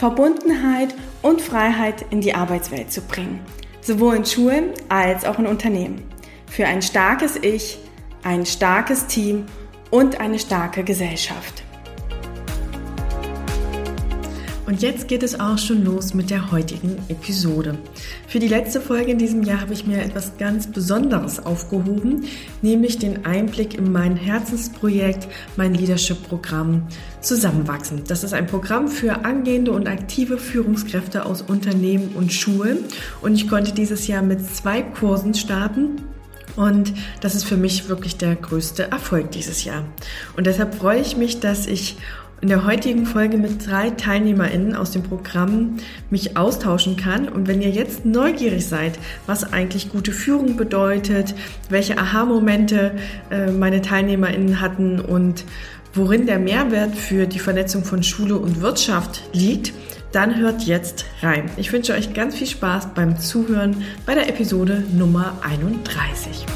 Verbundenheit und Freiheit in die Arbeitswelt zu bringen, sowohl in Schulen als auch in Unternehmen. Für ein starkes Ich, ein starkes Team und eine starke Gesellschaft. Und jetzt geht es auch schon los mit der heutigen Episode. Für die letzte Folge in diesem Jahr habe ich mir etwas ganz Besonderes aufgehoben, nämlich den Einblick in mein Herzensprojekt, mein Leadership-Programm Zusammenwachsen. Das ist ein Programm für angehende und aktive Führungskräfte aus Unternehmen und Schulen. Und ich konnte dieses Jahr mit zwei Kursen starten. Und das ist für mich wirklich der größte Erfolg dieses Jahr. Und deshalb freue ich mich, dass ich in der heutigen Folge mit drei TeilnehmerInnen aus dem Programm mich austauschen kann. Und wenn ihr jetzt neugierig seid, was eigentlich gute Führung bedeutet, welche Aha-Momente äh, meine TeilnehmerInnen hatten und worin der Mehrwert für die Vernetzung von Schule und Wirtschaft liegt, dann hört jetzt rein. Ich wünsche euch ganz viel Spaß beim Zuhören bei der Episode Nummer 31.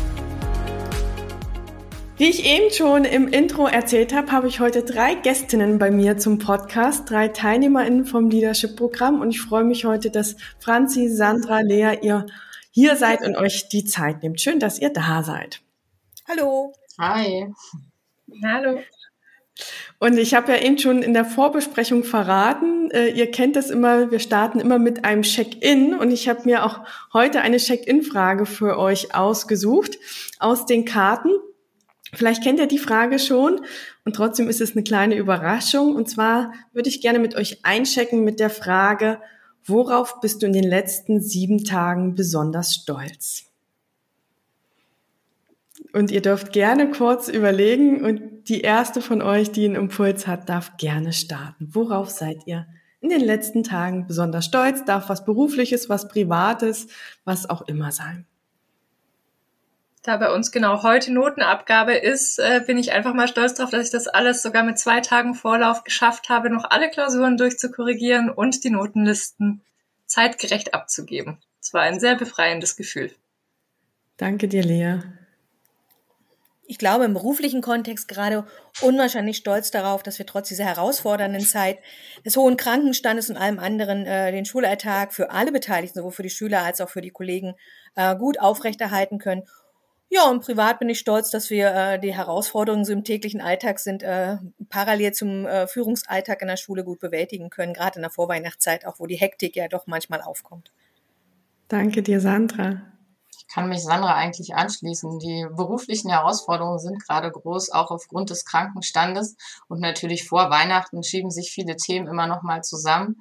Wie ich eben schon im Intro erzählt habe, habe ich heute drei Gästinnen bei mir zum Podcast, drei TeilnehmerInnen vom Leadership-Programm und ich freue mich heute, dass Franzi, Sandra, Lea, ihr hier seid und euch die Zeit nehmt. Schön, dass ihr da seid. Hallo. Hi. Hallo. Und ich habe ja eben schon in der Vorbesprechung verraten, äh, ihr kennt das immer, wir starten immer mit einem Check-in und ich habe mir auch heute eine Check-in-Frage für euch ausgesucht aus den Karten. Vielleicht kennt ihr die Frage schon und trotzdem ist es eine kleine Überraschung. Und zwar würde ich gerne mit euch einchecken mit der Frage, worauf bist du in den letzten sieben Tagen besonders stolz? Und ihr dürft gerne kurz überlegen und die erste von euch, die einen Impuls hat, darf gerne starten. Worauf seid ihr in den letzten Tagen besonders stolz? Darf was Berufliches, was Privates, was auch immer sein. Da bei uns genau heute Notenabgabe ist, äh, bin ich einfach mal stolz darauf, dass ich das alles sogar mit zwei Tagen Vorlauf geschafft habe, noch alle Klausuren durchzukorrigieren und die Notenlisten zeitgerecht abzugeben. Es war ein sehr befreiendes Gefühl. Danke dir, Lea. Ich glaube, im beruflichen Kontext gerade unwahrscheinlich stolz darauf, dass wir trotz dieser herausfordernden Zeit des hohen Krankenstandes und allem anderen äh, den Schulalltag für alle Beteiligten, sowohl für die Schüler als auch für die Kollegen, äh, gut aufrechterhalten können ja, und privat bin ich stolz, dass wir äh, die Herausforderungen so im täglichen Alltag sind, äh, parallel zum äh, Führungsalltag in der Schule gut bewältigen können, gerade in der Vorweihnachtszeit, auch wo die Hektik ja doch manchmal aufkommt. Danke dir, Sandra. Ich kann mich Sandra eigentlich anschließen. Die beruflichen Herausforderungen sind gerade groß, auch aufgrund des Krankenstandes. Und natürlich vor Weihnachten schieben sich viele Themen immer noch mal zusammen.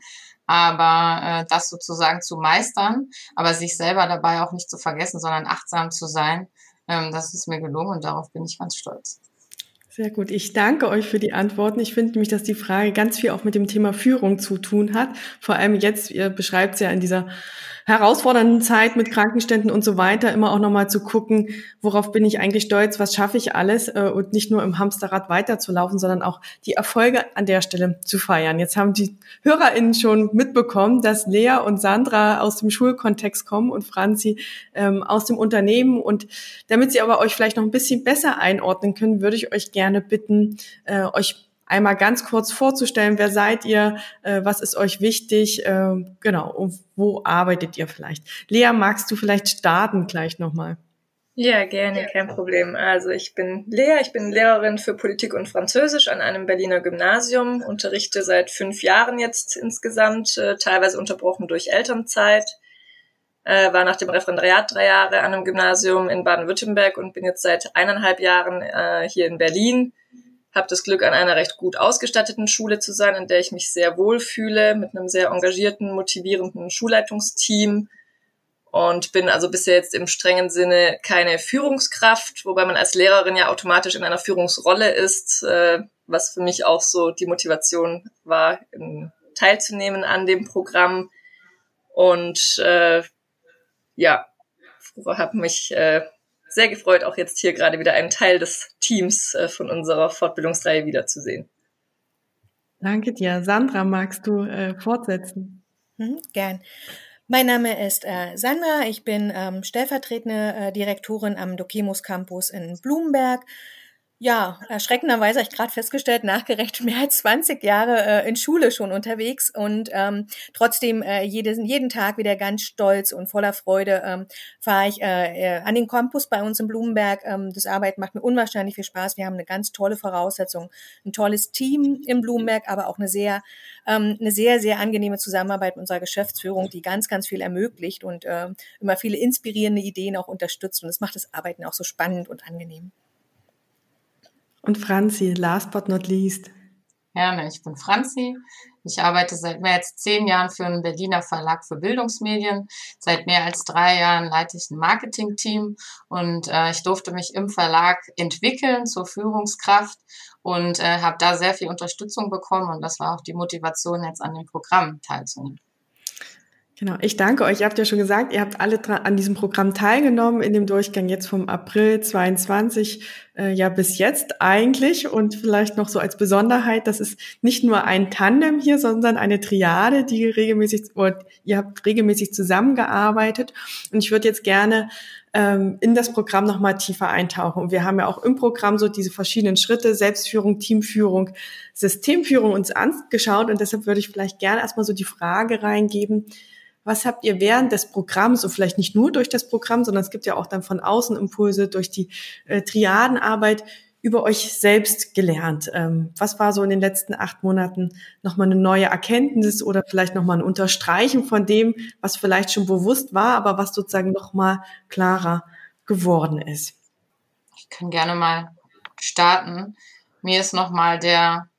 Aber äh, das sozusagen zu meistern, aber sich selber dabei auch nicht zu vergessen, sondern achtsam zu sein, das ist mir gelungen und darauf bin ich ganz stolz. Sehr gut. Ich danke euch für die Antworten. Ich finde nämlich, dass die Frage ganz viel auch mit dem Thema Führung zu tun hat. Vor allem jetzt, ihr beschreibt es ja in dieser herausfordernden Zeit mit Krankenständen und so weiter immer auch nochmal zu gucken, worauf bin ich eigentlich stolz, was schaffe ich alles äh, und nicht nur im Hamsterrad weiterzulaufen, sondern auch die Erfolge an der Stelle zu feiern. Jetzt haben die HörerInnen schon mitbekommen, dass Lea und Sandra aus dem Schulkontext kommen und Franzi ähm, aus dem Unternehmen. Und damit sie aber euch vielleicht noch ein bisschen besser einordnen können, würde ich euch gerne bitten, äh, euch einmal ganz kurz vorzustellen, wer seid ihr, äh, was ist euch wichtig, äh, genau, und wo arbeitet ihr vielleicht? Lea, magst du vielleicht starten gleich nochmal? Ja, gerne, kein Problem. Also ich bin Lea, ich bin Lehrerin für Politik und Französisch an einem Berliner Gymnasium, unterrichte seit fünf Jahren jetzt insgesamt, äh, teilweise unterbrochen durch Elternzeit, äh, war nach dem Referendariat drei Jahre an einem Gymnasium in Baden-Württemberg und bin jetzt seit eineinhalb Jahren äh, hier in Berlin habe das Glück, an einer recht gut ausgestatteten Schule zu sein, in der ich mich sehr wohl fühle, mit einem sehr engagierten, motivierenden Schulleitungsteam und bin also bisher jetzt im strengen Sinne keine Führungskraft, wobei man als Lehrerin ja automatisch in einer Führungsrolle ist, äh, was für mich auch so die Motivation war, teilzunehmen an dem Programm. Und äh, ja, habe mich äh, sehr gefreut, auch jetzt hier gerade wieder einen Teil des Teams äh, von unserer Fortbildungsreihe wiederzusehen. Danke dir. Sandra, magst du äh, fortsetzen? Mhm, gern. Mein Name ist äh, Sandra. Ich bin ähm, stellvertretende äh, Direktorin am Dokemus Campus in Blumenberg. Ja, erschreckenderweise habe ich gerade festgestellt, nachgerechnet mehr als 20 Jahre äh, in Schule schon unterwegs und ähm, trotzdem äh, jeden, jeden Tag wieder ganz stolz und voller Freude ähm, fahre ich äh, äh, an den Campus bei uns in Blumenberg. Ähm, das Arbeiten macht mir unwahrscheinlich viel Spaß. Wir haben eine ganz tolle Voraussetzung, ein tolles Team in Blumenberg, aber auch eine sehr, ähm, eine sehr, sehr angenehme Zusammenarbeit mit unserer Geschäftsführung, die ganz, ganz viel ermöglicht und äh, immer viele inspirierende Ideen auch unterstützt. Und das macht das Arbeiten auch so spannend und angenehm. Und Franzi, last but not least. Gerne, ich bin Franzi. Ich arbeite seit mehr als zehn Jahren für einen Berliner Verlag für Bildungsmedien. Seit mehr als drei Jahren leite ich ein Marketing-Team und äh, ich durfte mich im Verlag entwickeln zur Führungskraft und äh, habe da sehr viel Unterstützung bekommen und das war auch die Motivation, jetzt an dem Programm teilzunehmen. Genau, ich danke euch. Ihr habt ja schon gesagt, ihr habt alle an diesem Programm teilgenommen in dem Durchgang jetzt vom April 22 äh, ja bis jetzt eigentlich und vielleicht noch so als Besonderheit, das ist nicht nur ein Tandem hier, sondern eine Triade, die regelmäßig, ihr habt regelmäßig zusammengearbeitet und ich würde jetzt gerne ähm, in das Programm nochmal tiefer eintauchen. Und wir haben ja auch im Programm so diese verschiedenen Schritte, Selbstführung, Teamführung, Systemführung uns angeschaut und deshalb würde ich vielleicht gerne erstmal so die Frage reingeben, was habt ihr während des Programms, und vielleicht nicht nur durch das Programm, sondern es gibt ja auch dann von außen Impulse durch die äh, Triadenarbeit über euch selbst gelernt? Ähm, was war so in den letzten acht Monaten nochmal eine neue Erkenntnis oder vielleicht nochmal ein Unterstreichen von dem, was vielleicht schon bewusst war, aber was sozusagen nochmal klarer geworden ist? Ich kann gerne mal starten. Mir ist nochmal der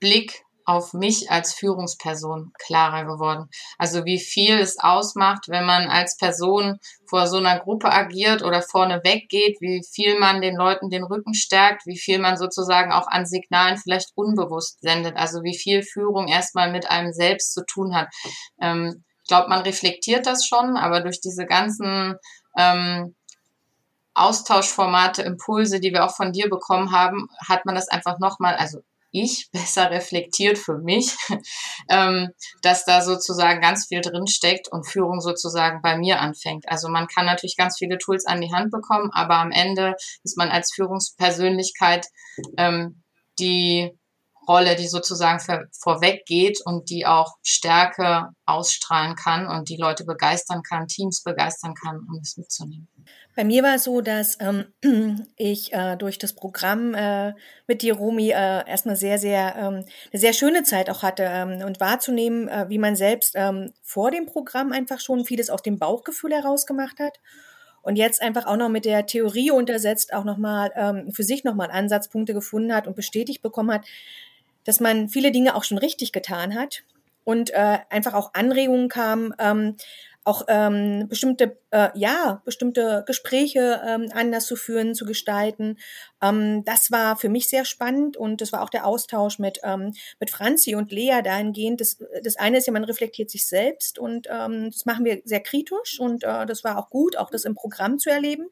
Blick auf mich als Führungsperson klarer geworden. Also wie viel es ausmacht, wenn man als Person vor so einer Gruppe agiert oder vorne weggeht, wie viel man den Leuten den Rücken stärkt, wie viel man sozusagen auch an Signalen vielleicht unbewusst sendet. Also wie viel Führung erstmal mit einem selbst zu tun hat. Ähm, ich glaube, man reflektiert das schon, aber durch diese ganzen ähm, Austauschformate, Impulse, die wir auch von dir bekommen haben, hat man das einfach nochmal, also ich besser reflektiert für mich, ähm, dass da sozusagen ganz viel drin steckt und Führung sozusagen bei mir anfängt. Also man kann natürlich ganz viele Tools an die Hand bekommen, aber am Ende ist man als Führungspersönlichkeit ähm, die Rolle, die sozusagen vorweg geht und die auch Stärke ausstrahlen kann und die Leute begeistern kann, Teams begeistern kann, um es mitzunehmen. Bei mir war es so, dass ähm, ich äh, durch das Programm äh, mit dir, Romy, äh, erstmal sehr, sehr, ähm, eine sehr schöne Zeit auch hatte ähm, und wahrzunehmen, äh, wie man selbst ähm, vor dem Programm einfach schon vieles aus dem Bauchgefühl heraus gemacht hat. Und jetzt einfach auch noch mit der Theorie untersetzt, auch nochmal ähm, für sich nochmal Ansatzpunkte gefunden hat und bestätigt bekommen hat, dass man viele Dinge auch schon richtig getan hat und äh, einfach auch Anregungen kamen, ähm, auch ähm, bestimmte, äh, ja, bestimmte Gespräche ähm, anders zu führen, zu gestalten. Ähm, das war für mich sehr spannend und das war auch der Austausch mit, ähm, mit Franzi und Lea dahingehend. Das, das eine ist ja, man reflektiert sich selbst und ähm, das machen wir sehr kritisch und äh, das war auch gut, auch das im Programm zu erleben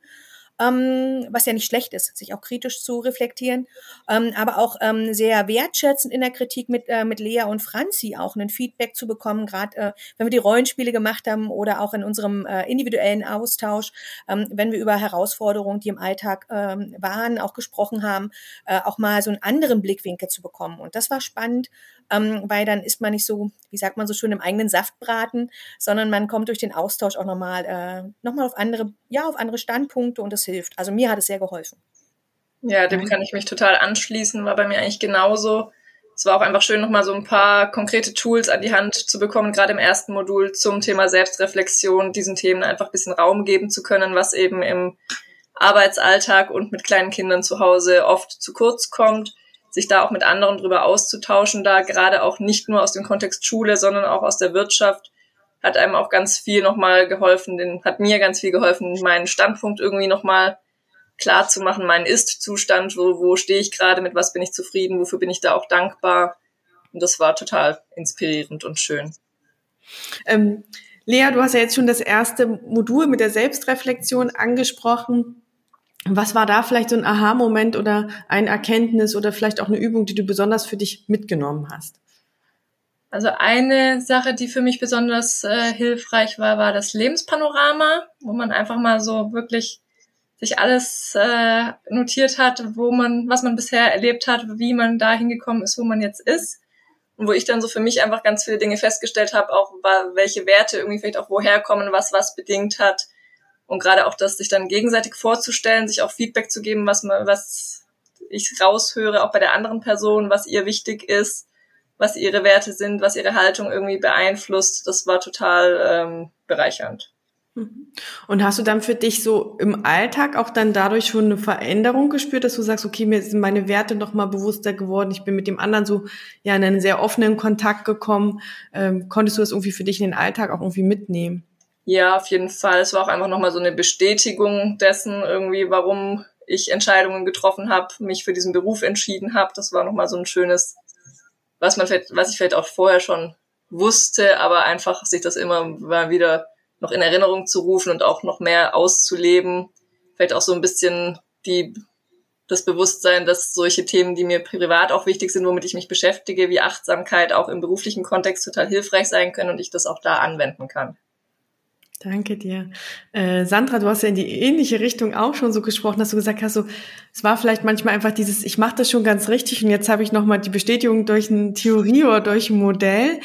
ähm, was ja nicht schlecht ist, sich auch kritisch zu reflektieren, ähm, aber auch ähm, sehr wertschätzend in der Kritik mit, äh, mit Lea und Franzi auch ein Feedback zu bekommen, gerade äh, wenn wir die Rollenspiele gemacht haben oder auch in unserem äh, individuellen Austausch, ähm, wenn wir über Herausforderungen, die im Alltag ähm, waren, auch gesprochen haben, äh, auch mal so einen anderen Blickwinkel zu bekommen. Und das war spannend, ähm, weil dann ist man nicht so, wie sagt man so schön, im eigenen Saft braten, sondern man kommt durch den Austausch auch nochmal äh, noch auf andere, ja, auf andere Standpunkte und das hilft. Also mir hat es sehr geholfen. Ja, dem kann ich mich total anschließen, war bei mir eigentlich genauso. Es war auch einfach schön, nochmal so ein paar konkrete Tools an die Hand zu bekommen, gerade im ersten Modul zum Thema Selbstreflexion, diesen Themen einfach ein bisschen Raum geben zu können, was eben im Arbeitsalltag und mit kleinen Kindern zu Hause oft zu kurz kommt sich da auch mit anderen drüber auszutauschen, da gerade auch nicht nur aus dem Kontext Schule, sondern auch aus der Wirtschaft, hat einem auch ganz viel nochmal geholfen, den, hat mir ganz viel geholfen, meinen Standpunkt irgendwie nochmal klar zu machen, meinen Ist-Zustand, wo, wo stehe ich gerade, mit was bin ich zufrieden, wofür bin ich da auch dankbar. Und das war total inspirierend und schön. Ähm, Lea, du hast ja jetzt schon das erste Modul mit der Selbstreflexion angesprochen. Was war da vielleicht so ein Aha-Moment oder ein Erkenntnis oder vielleicht auch eine Übung, die du besonders für dich mitgenommen hast? Also eine Sache, die für mich besonders äh, hilfreich war, war das Lebenspanorama, wo man einfach mal so wirklich sich alles äh, notiert hat, wo man, was man bisher erlebt hat, wie man da hingekommen ist, wo man jetzt ist. Und wo ich dann so für mich einfach ganz viele Dinge festgestellt habe, auch welche Werte irgendwie vielleicht auch woher kommen, was was bedingt hat. Und gerade auch das, sich dann gegenseitig vorzustellen, sich auch Feedback zu geben, was man, was ich raushöre, auch bei der anderen Person, was ihr wichtig ist, was ihre Werte sind, was ihre Haltung irgendwie beeinflusst. Das war total ähm, bereichernd. Mhm. Und hast du dann für dich so im Alltag auch dann dadurch schon eine Veränderung gespürt, dass du sagst, okay, mir sind meine Werte noch mal bewusster geworden, ich bin mit dem anderen so ja in einen sehr offenen Kontakt gekommen. Ähm, konntest du das irgendwie für dich in den Alltag auch irgendwie mitnehmen? Ja, auf jeden Fall. Es war auch einfach nochmal so eine Bestätigung dessen, irgendwie, warum ich Entscheidungen getroffen habe, mich für diesen Beruf entschieden habe. Das war nochmal so ein schönes, was man vielleicht, was ich vielleicht auch vorher schon wusste, aber einfach sich das immer mal wieder noch in Erinnerung zu rufen und auch noch mehr auszuleben. Vielleicht auch so ein bisschen die, das Bewusstsein, dass solche Themen, die mir privat auch wichtig sind, womit ich mich beschäftige, wie Achtsamkeit auch im beruflichen Kontext total hilfreich sein können und ich das auch da anwenden kann. Danke dir. Äh, Sandra, du hast ja in die ähnliche Richtung auch schon so gesprochen, dass du gesagt hast, so, es war vielleicht manchmal einfach dieses, ich mache das schon ganz richtig und jetzt habe ich nochmal die Bestätigung durch eine Theorie oder durch ein Modell.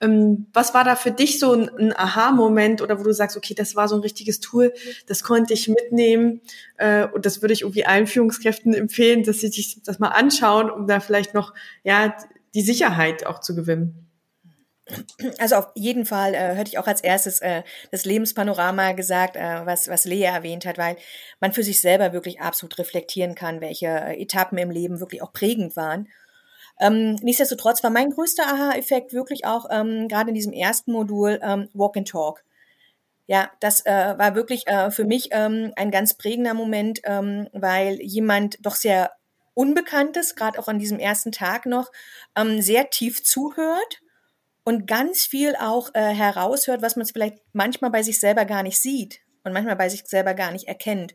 Ähm, was war da für dich so ein, ein Aha-Moment oder wo du sagst, okay, das war so ein richtiges Tool, das konnte ich mitnehmen äh, und das würde ich irgendwie allen Führungskräften empfehlen, dass sie sich das mal anschauen, um da vielleicht noch ja die Sicherheit auch zu gewinnen. Also auf jeden Fall äh, hätte ich auch als erstes äh, das Lebenspanorama gesagt, äh, was, was Lea erwähnt hat, weil man für sich selber wirklich absolut reflektieren kann, welche äh, Etappen im Leben wirklich auch prägend waren. Ähm, nichtsdestotrotz war mein größter Aha-Effekt wirklich auch ähm, gerade in diesem ersten Modul ähm, Walk and Talk. Ja, das äh, war wirklich äh, für mich ähm, ein ganz prägender Moment, ähm, weil jemand doch sehr Unbekanntes, gerade auch an diesem ersten Tag noch, ähm, sehr tief zuhört und ganz viel auch äh, heraushört, was man vielleicht manchmal bei sich selber gar nicht sieht und manchmal bei sich selber gar nicht erkennt.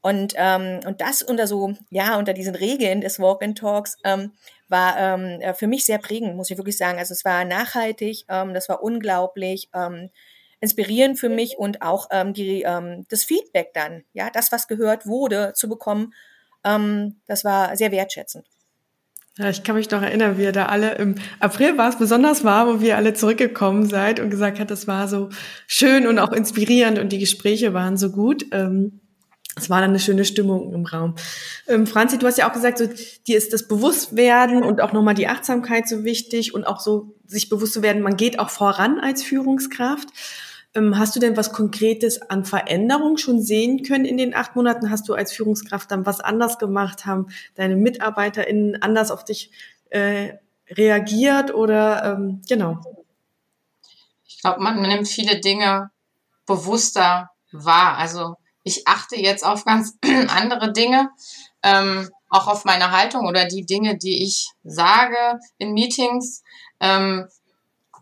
Und, ähm, und das unter so, ja, unter diesen Regeln des Walk-in-Talks ähm, war ähm, äh, für mich sehr prägend, muss ich wirklich sagen. Also es war nachhaltig, ähm, das war unglaublich ähm, inspirierend für mich und auch ähm, die, ähm, das Feedback dann, ja, das, was gehört wurde, zu bekommen, ähm, das war sehr wertschätzend. Ja, ich kann mich noch erinnern, wie ihr da alle im April war es besonders warm, wo wir alle zurückgekommen seid und gesagt hat, das war so schön und auch inspirierend und die Gespräche waren so gut. Ähm, es war dann eine schöne Stimmung im Raum. Ähm, Franzi, du hast ja auch gesagt, so, dir ist das Bewusstwerden und auch nochmal die Achtsamkeit so wichtig und auch so sich bewusst zu werden, man geht auch voran als Führungskraft. Ähm, hast du denn was Konkretes an Veränderung schon sehen können in den acht Monaten? Hast du als Führungskraft dann was anders gemacht? Haben deine MitarbeiterInnen anders auf dich äh, reagiert oder ähm, genau? Ich glaube, man nimmt viele Dinge bewusster wahr. Also ich achte jetzt auf ganz andere Dinge, ähm, auch auf meine Haltung oder die Dinge, die ich sage in Meetings. Ähm,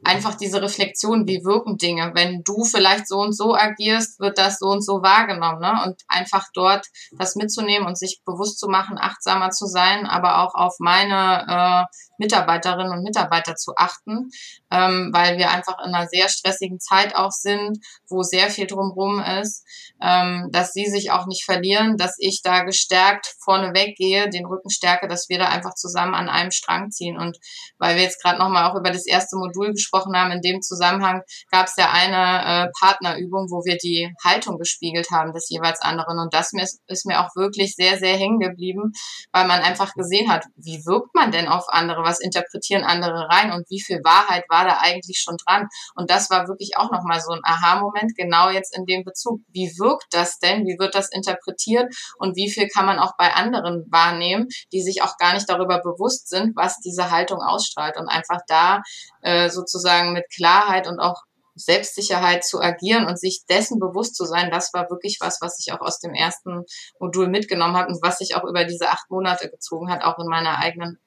einfach diese Reflexion, wie wirken Dinge. Wenn du vielleicht so und so agierst, wird das so und so wahrgenommen. Ne? Und einfach dort das mitzunehmen und sich bewusst zu machen, achtsamer zu sein, aber auch auf meine äh, Mitarbeiterinnen und Mitarbeiter zu achten, ähm, weil wir einfach in einer sehr stressigen Zeit auch sind, wo sehr viel drumherum ist, ähm, dass sie sich auch nicht verlieren, dass ich da gestärkt vorne weggehe, den Rücken stärke, dass wir da einfach zusammen an einem Strang ziehen. Und weil wir jetzt gerade nochmal auch über das erste Modul gesprochen haben, in dem Zusammenhang gab es ja eine äh, Partnerübung, wo wir die Haltung gespiegelt haben des jeweils anderen. Und das ist, ist mir auch wirklich sehr, sehr hängen geblieben, weil man einfach gesehen hat, wie wirkt man denn auf andere? was interpretieren andere rein und wie viel Wahrheit war da eigentlich schon dran. Und das war wirklich auch nochmal so ein Aha-Moment, genau jetzt in dem Bezug. Wie wirkt das denn? Wie wird das interpretiert? Und wie viel kann man auch bei anderen wahrnehmen, die sich auch gar nicht darüber bewusst sind, was diese Haltung ausstrahlt und einfach da äh, sozusagen mit Klarheit und auch Selbstsicherheit zu agieren und sich dessen bewusst zu sein, das war wirklich was, was ich auch aus dem ersten Modul mitgenommen habe und was sich auch über diese acht Monate gezogen hat, auch in meiner eigenen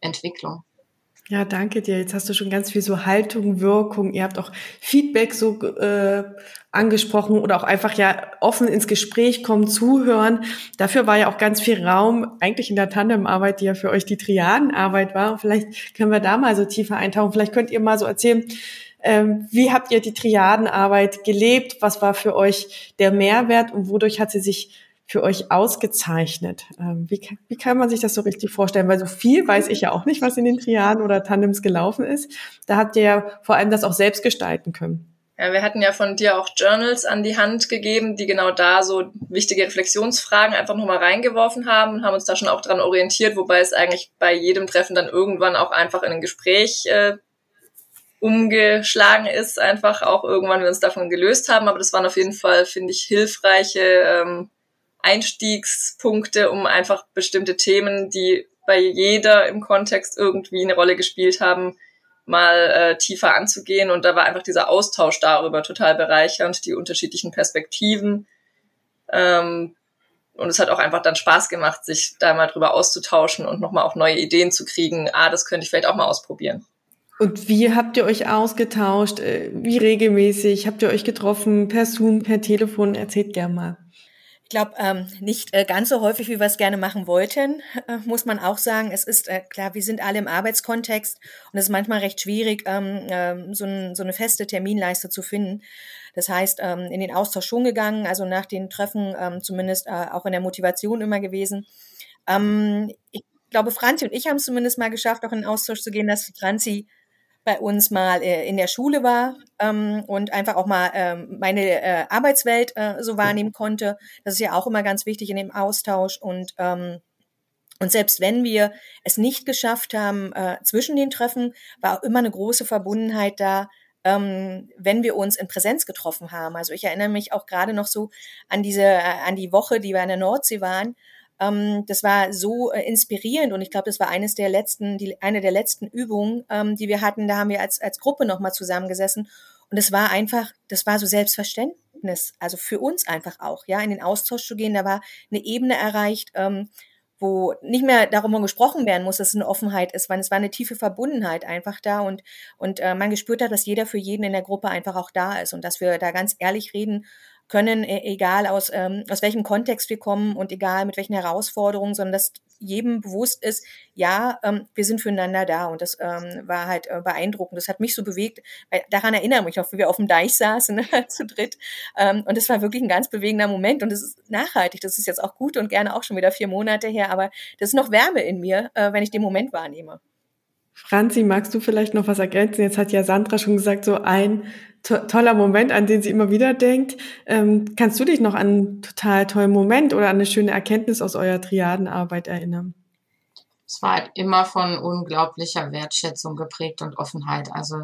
Entwicklung. Ja, danke dir. Jetzt hast du schon ganz viel so Haltung, Wirkung. Ihr habt auch Feedback so äh, angesprochen oder auch einfach ja offen ins Gespräch kommen, zuhören. Dafür war ja auch ganz viel Raum eigentlich in der Tandemarbeit, die ja für euch die Triadenarbeit war. vielleicht können wir da mal so tiefer eintauchen. Vielleicht könnt ihr mal so erzählen, ähm, wie habt ihr die Triadenarbeit gelebt? Was war für euch der Mehrwert und wodurch hat sie sich für euch ausgezeichnet? Ähm, wie, wie kann man sich das so richtig vorstellen? Weil so viel weiß ich ja auch nicht, was in den Triaden oder Tandems gelaufen ist. Da habt ihr ja vor allem das auch selbst gestalten können. Ja, wir hatten ja von dir auch Journals an die Hand gegeben, die genau da so wichtige Reflexionsfragen einfach nochmal reingeworfen haben und haben uns da schon auch dran orientiert, wobei es eigentlich bei jedem Treffen dann irgendwann auch einfach in ein Gespräch äh, umgeschlagen ist, einfach auch irgendwann wir uns davon gelöst haben. Aber das waren auf jeden Fall, finde ich, hilfreiche ähm, Einstiegspunkte, um einfach bestimmte Themen, die bei jeder im Kontext irgendwie eine Rolle gespielt haben, mal äh, tiefer anzugehen. Und da war einfach dieser Austausch darüber total bereichernd, die unterschiedlichen Perspektiven. Ähm, und es hat auch einfach dann Spaß gemacht, sich da mal drüber auszutauschen und nochmal auch neue Ideen zu kriegen. Ah, das könnte ich vielleicht auch mal ausprobieren. Und wie habt ihr euch ausgetauscht? Äh, wie regelmäßig? Habt ihr euch getroffen? Per Zoom, per Telefon? Erzählt gerne mal. Ich glaube, ähm, nicht äh, ganz so häufig, wie wir es gerne machen wollten, äh, muss man auch sagen. Es ist äh, klar, wir sind alle im Arbeitskontext und es ist manchmal recht schwierig, ähm, äh, so, ein, so eine feste Terminleiste zu finden. Das heißt, ähm, in den Austausch schon gegangen, also nach den Treffen ähm, zumindest äh, auch in der Motivation immer gewesen. Ähm, ich glaube, Franzi und ich haben es zumindest mal geschafft, auch in den Austausch zu gehen, dass Franzi bei uns mal äh, in der Schule war ähm, und einfach auch mal ähm, meine äh, Arbeitswelt äh, so wahrnehmen konnte. Das ist ja auch immer ganz wichtig in dem Austausch und ähm, und selbst wenn wir es nicht geschafft haben äh, zwischen den Treffen, war auch immer eine große Verbundenheit da, ähm, wenn wir uns in Präsenz getroffen haben. Also ich erinnere mich auch gerade noch so an diese, äh, an die Woche, die wir an der Nordsee waren, ähm, das war so äh, inspirierend und ich glaube, das war eines der letzten, die, eine der letzten Übungen, ähm, die wir hatten. Da haben wir als, als Gruppe nochmal zusammengesessen und es war einfach, das war so Selbstverständnis, also für uns einfach auch, ja, in den Austausch zu gehen. Da war eine Ebene erreicht, ähm, wo nicht mehr darum gesprochen werden muss, dass es eine Offenheit ist, weil es war eine tiefe Verbundenheit einfach da und, und äh, man gespürt hat, dass jeder für jeden in der Gruppe einfach auch da ist und dass wir da ganz ehrlich reden können, e-, egal aus, ähm, aus welchem Kontext wir kommen und egal mit welchen Herausforderungen, sondern dass jedem bewusst ist, ja, ähm, wir sind füreinander da. Und das ähm, war halt äh, beeindruckend. Das hat mich so bewegt. Weil daran erinnere ich mich noch, wie wir auf dem Deich saßen, ne, zu dritt. Ähm, und das war wirklich ein ganz bewegender Moment. Und es ist nachhaltig. Das ist jetzt auch gut und gerne auch schon wieder vier Monate her. Aber das ist noch Wärme in mir, äh, wenn ich den Moment wahrnehme. Franzi, magst du vielleicht noch was ergänzen? Jetzt hat ja Sandra schon gesagt, so ein to toller Moment, an den sie immer wieder denkt. Ähm, kannst du dich noch an einen total tollen Moment oder an eine schöne Erkenntnis aus eurer Triadenarbeit erinnern? Es war halt immer von unglaublicher Wertschätzung geprägt und Offenheit. Also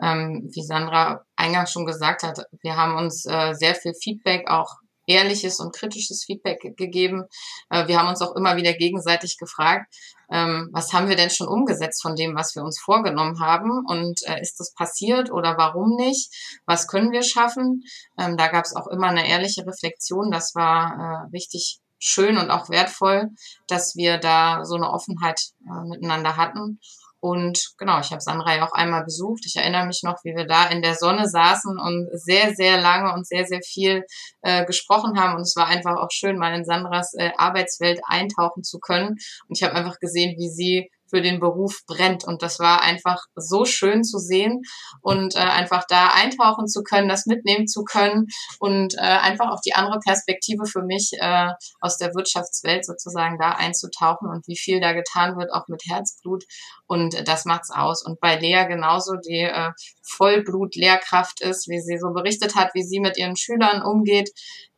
ähm, wie Sandra eingangs schon gesagt hat, wir haben uns äh, sehr viel Feedback auch ehrliches und kritisches Feedback gegeben. Äh, wir haben uns auch immer wieder gegenseitig gefragt, ähm, was haben wir denn schon umgesetzt von dem, was wir uns vorgenommen haben und äh, ist das passiert oder warum nicht? Was können wir schaffen? Ähm, da gab es auch immer eine ehrliche Reflexion. Das war äh, richtig schön und auch wertvoll, dass wir da so eine Offenheit miteinander hatten. Und genau, ich habe Sandra ja auch einmal besucht. Ich erinnere mich noch, wie wir da in der Sonne saßen und sehr, sehr lange und sehr, sehr viel äh, gesprochen haben. Und es war einfach auch schön, mal in Sandras äh, Arbeitswelt eintauchen zu können. Und ich habe einfach gesehen, wie sie für den Beruf brennt. Und das war einfach so schön zu sehen und äh, einfach da eintauchen zu können, das mitnehmen zu können und äh, einfach auch die andere Perspektive für mich äh, aus der Wirtschaftswelt sozusagen da einzutauchen und wie viel da getan wird, auch mit Herzblut. Und äh, das macht's aus. Und bei Lea genauso, die äh, Vollblut-Lehrkraft ist, wie sie so berichtet hat, wie sie mit ihren Schülern umgeht.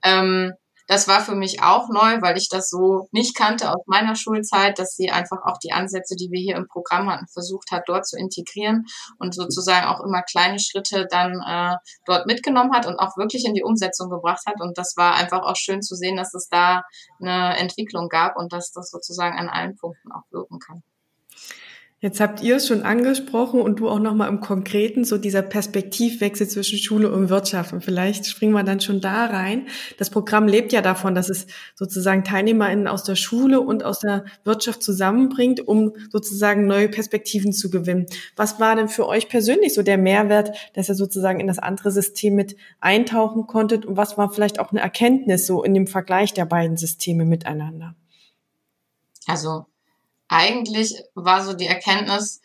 Ähm, das war für mich auch neu, weil ich das so nicht kannte aus meiner Schulzeit, dass sie einfach auch die Ansätze, die wir hier im Programm hatten, versucht hat, dort zu integrieren und sozusagen auch immer kleine Schritte dann äh, dort mitgenommen hat und auch wirklich in die Umsetzung gebracht hat. Und das war einfach auch schön zu sehen, dass es da eine Entwicklung gab und dass das sozusagen an allen Punkten auch wirken kann. Jetzt habt ihr es schon angesprochen und du auch nochmal im Konkreten, so dieser Perspektivwechsel zwischen Schule und Wirtschaft. Und vielleicht springen wir dann schon da rein. Das Programm lebt ja davon, dass es sozusagen TeilnehmerInnen aus der Schule und aus der Wirtschaft zusammenbringt, um sozusagen neue Perspektiven zu gewinnen. Was war denn für euch persönlich so der Mehrwert, dass ihr sozusagen in das andere System mit eintauchen konntet? Und was war vielleicht auch eine Erkenntnis so in dem Vergleich der beiden Systeme miteinander? Also eigentlich war so die Erkenntnis,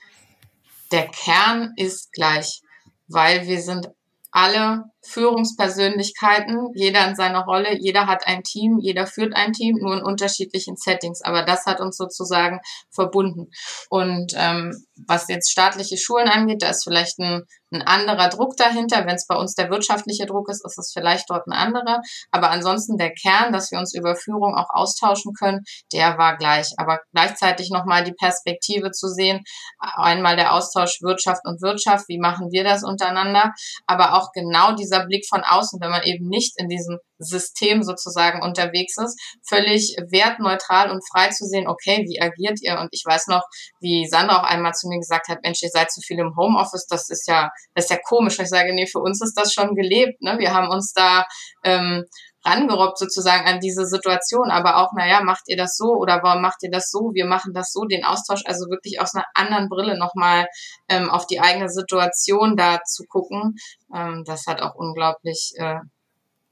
der Kern ist gleich, weil wir sind alle Führungspersönlichkeiten, jeder in seiner Rolle, jeder hat ein Team, jeder führt ein Team, nur in unterschiedlichen Settings. Aber das hat uns sozusagen verbunden. Und ähm, was jetzt staatliche Schulen angeht, da ist vielleicht ein, ein anderer Druck dahinter. Wenn es bei uns der wirtschaftliche Druck ist, ist es vielleicht dort ein anderer. Aber ansonsten der Kern, dass wir uns über Führung auch austauschen können, der war gleich. Aber gleichzeitig nochmal die Perspektive zu sehen, einmal der Austausch Wirtschaft und Wirtschaft, wie machen wir das untereinander, aber auch genau dieser Blick von außen, wenn man eben nicht in diesem System sozusagen unterwegs ist, völlig wertneutral und frei zu sehen, okay, wie agiert ihr? Und ich weiß noch, wie Sandra auch einmal zu mir gesagt hat, Mensch, ihr seid zu viel im Homeoffice, das ist ja, das ist ja komisch. Und ich sage, nee, für uns ist das schon gelebt. Ne? Wir haben uns da ähm, rangerobbt sozusagen an diese Situation, aber auch, naja, macht ihr das so oder warum macht ihr das so? Wir machen das so, den Austausch, also wirklich aus einer anderen Brille nochmal ähm, auf die eigene Situation da zu gucken, ähm, das hat auch unglaublich äh,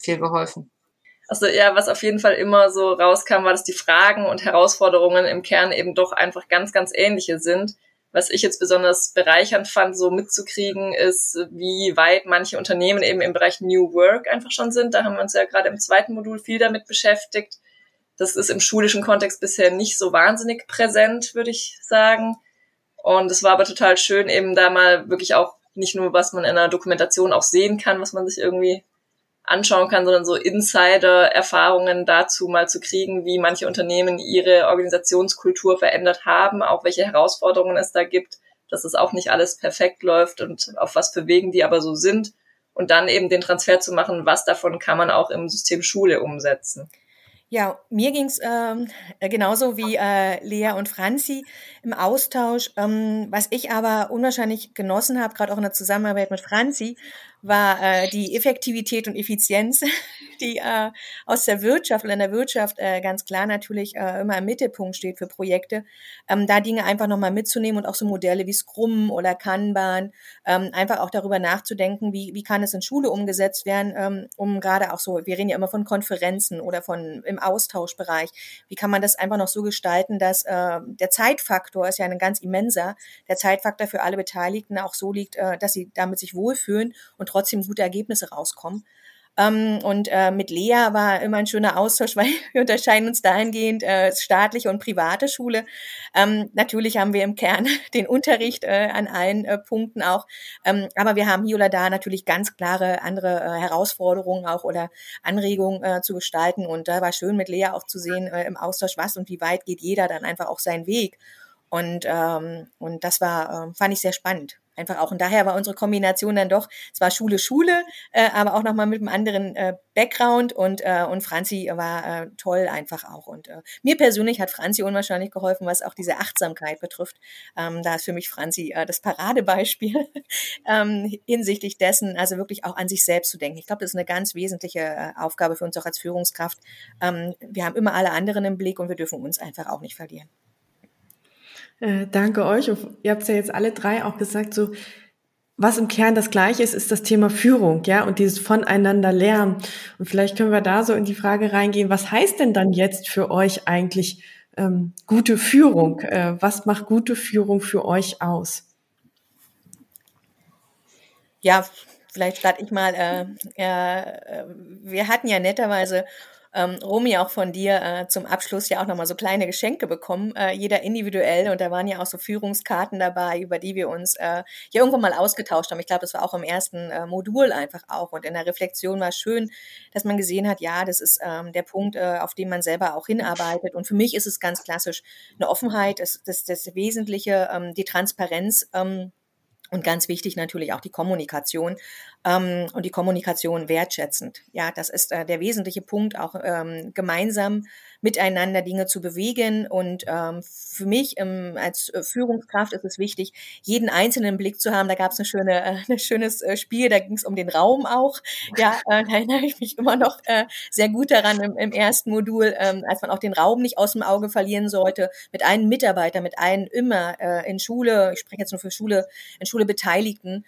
viel geholfen. Also ja, was auf jeden Fall immer so rauskam, war, dass die Fragen und Herausforderungen im Kern eben doch einfach ganz, ganz ähnliche sind was ich jetzt besonders bereichernd fand, so mitzukriegen, ist, wie weit manche Unternehmen eben im Bereich New Work einfach schon sind. Da haben wir uns ja gerade im zweiten Modul viel damit beschäftigt. Das ist im schulischen Kontext bisher nicht so wahnsinnig präsent, würde ich sagen. Und es war aber total schön, eben da mal wirklich auch nicht nur, was man in einer Dokumentation auch sehen kann, was man sich irgendwie anschauen kann, sondern so Insider-Erfahrungen dazu mal zu kriegen, wie manche Unternehmen ihre Organisationskultur verändert haben, auch welche Herausforderungen es da gibt, dass es auch nicht alles perfekt läuft und auf was für Wegen die aber so sind. Und dann eben den Transfer zu machen, was davon kann man auch im System Schule umsetzen. Ja, mir ging's ähm, äh, genauso wie äh, Lea und Franzi im Austausch. Ähm, was ich aber unwahrscheinlich genossen habe, gerade auch in der Zusammenarbeit mit Franzi, war äh, die Effektivität und Effizienz, die äh, aus der Wirtschaft oder in der Wirtschaft äh, ganz klar natürlich äh, immer im Mittelpunkt steht für Projekte, ähm, da Dinge einfach nochmal mitzunehmen und auch so Modelle wie Scrum oder Kanban, ähm, einfach auch darüber nachzudenken, wie, wie kann es in Schule umgesetzt werden, ähm, um gerade auch so, wir reden ja immer von Konferenzen oder von im Austauschbereich, wie kann man das einfach noch so gestalten, dass äh, der Zeitfaktor ist ja ein ganz immenser, der Zeitfaktor für alle Beteiligten auch so liegt, äh, dass sie damit sich wohlfühlen und trotzdem gute Ergebnisse rauskommen. Ähm, und äh, mit Lea war immer ein schöner Austausch, weil wir unterscheiden uns dahingehend äh, staatliche und private Schule. Ähm, natürlich haben wir im Kern den Unterricht äh, an allen äh, Punkten auch, ähm, aber wir haben hier oder da natürlich ganz klare andere äh, Herausforderungen auch oder Anregungen äh, zu gestalten. Und da war schön mit Lea auch zu sehen im Austausch, was und wie weit geht jeder dann einfach auch seinen Weg. Und, ähm, und das war, äh, fand ich sehr spannend einfach auch. Und daher war unsere Kombination dann doch zwar Schule, Schule, äh, aber auch nochmal mit einem anderen äh, Background und, äh, und Franzi war äh, toll einfach auch. Und äh, mir persönlich hat Franzi unwahrscheinlich geholfen, was auch diese Achtsamkeit betrifft. Ähm, da ist für mich Franzi äh, das Paradebeispiel ähm, hinsichtlich dessen, also wirklich auch an sich selbst zu denken. Ich glaube, das ist eine ganz wesentliche äh, Aufgabe für uns auch als Führungskraft. Ähm, wir haben immer alle anderen im Blick und wir dürfen uns einfach auch nicht verlieren. Äh, danke euch. Ihr habt es ja jetzt alle drei auch gesagt, so was im Kern das Gleiche ist, ist das Thema Führung, ja, und dieses Voneinander lernen. Und vielleicht können wir da so in die Frage reingehen, was heißt denn dann jetzt für euch eigentlich ähm, gute Führung? Äh, was macht gute Führung für euch aus? Ja, vielleicht starte ich mal. Äh, äh, wir hatten ja netterweise ähm, Romy auch von dir äh, zum Abschluss ja auch nochmal so kleine Geschenke bekommen, äh, jeder individuell. Und da waren ja auch so Führungskarten dabei, über die wir uns äh, ja irgendwann mal ausgetauscht haben. Ich glaube, das war auch im ersten äh, Modul einfach auch. Und in der Reflexion war schön, dass man gesehen hat, ja, das ist ähm, der Punkt, äh, auf den man selber auch hinarbeitet. Und für mich ist es ganz klassisch eine Offenheit, das, das, das Wesentliche, ähm, die Transparenz. Ähm, und ganz wichtig natürlich auch die Kommunikation ähm, und die Kommunikation wertschätzend. Ja, das ist äh, der wesentliche Punkt, auch ähm, gemeinsam miteinander Dinge zu bewegen. Und ähm, für mich ähm, als äh, Führungskraft ist es wichtig, jeden einzelnen Blick zu haben. Da gab es eine schöne, äh, ein schönes äh, Spiel, da ging es um den Raum auch. Ja, äh, da erinnere ich mich immer noch äh, sehr gut daran im, im ersten Modul, ähm, als man auch den Raum nicht aus dem Auge verlieren sollte, mit einem Mitarbeiter, mit einem immer äh, in Schule, ich spreche jetzt nur für Schule, in Schule Beteiligten,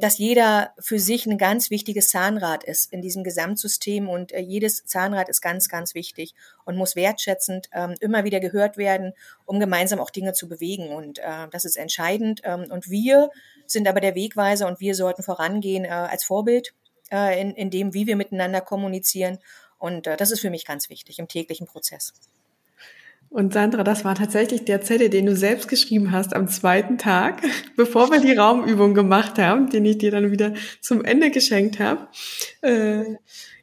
dass jeder für sich ein ganz wichtiges Zahnrad ist in diesem Gesamtsystem und äh, jedes Zahnrad ist ganz, ganz wichtig und muss wertschätzend ähm, immer wieder gehört werden, um gemeinsam auch Dinge zu bewegen. Und äh, das ist entscheidend. Ähm, und wir sind aber der Wegweiser und wir sollten vorangehen äh, als Vorbild in, in dem, wie wir miteinander kommunizieren. Und das ist für mich ganz wichtig im täglichen Prozess. Und Sandra, das war tatsächlich der Zettel, den du selbst geschrieben hast am zweiten Tag, bevor wir die Raumübung gemacht haben, den ich dir dann wieder zum Ende geschenkt habe. Äh,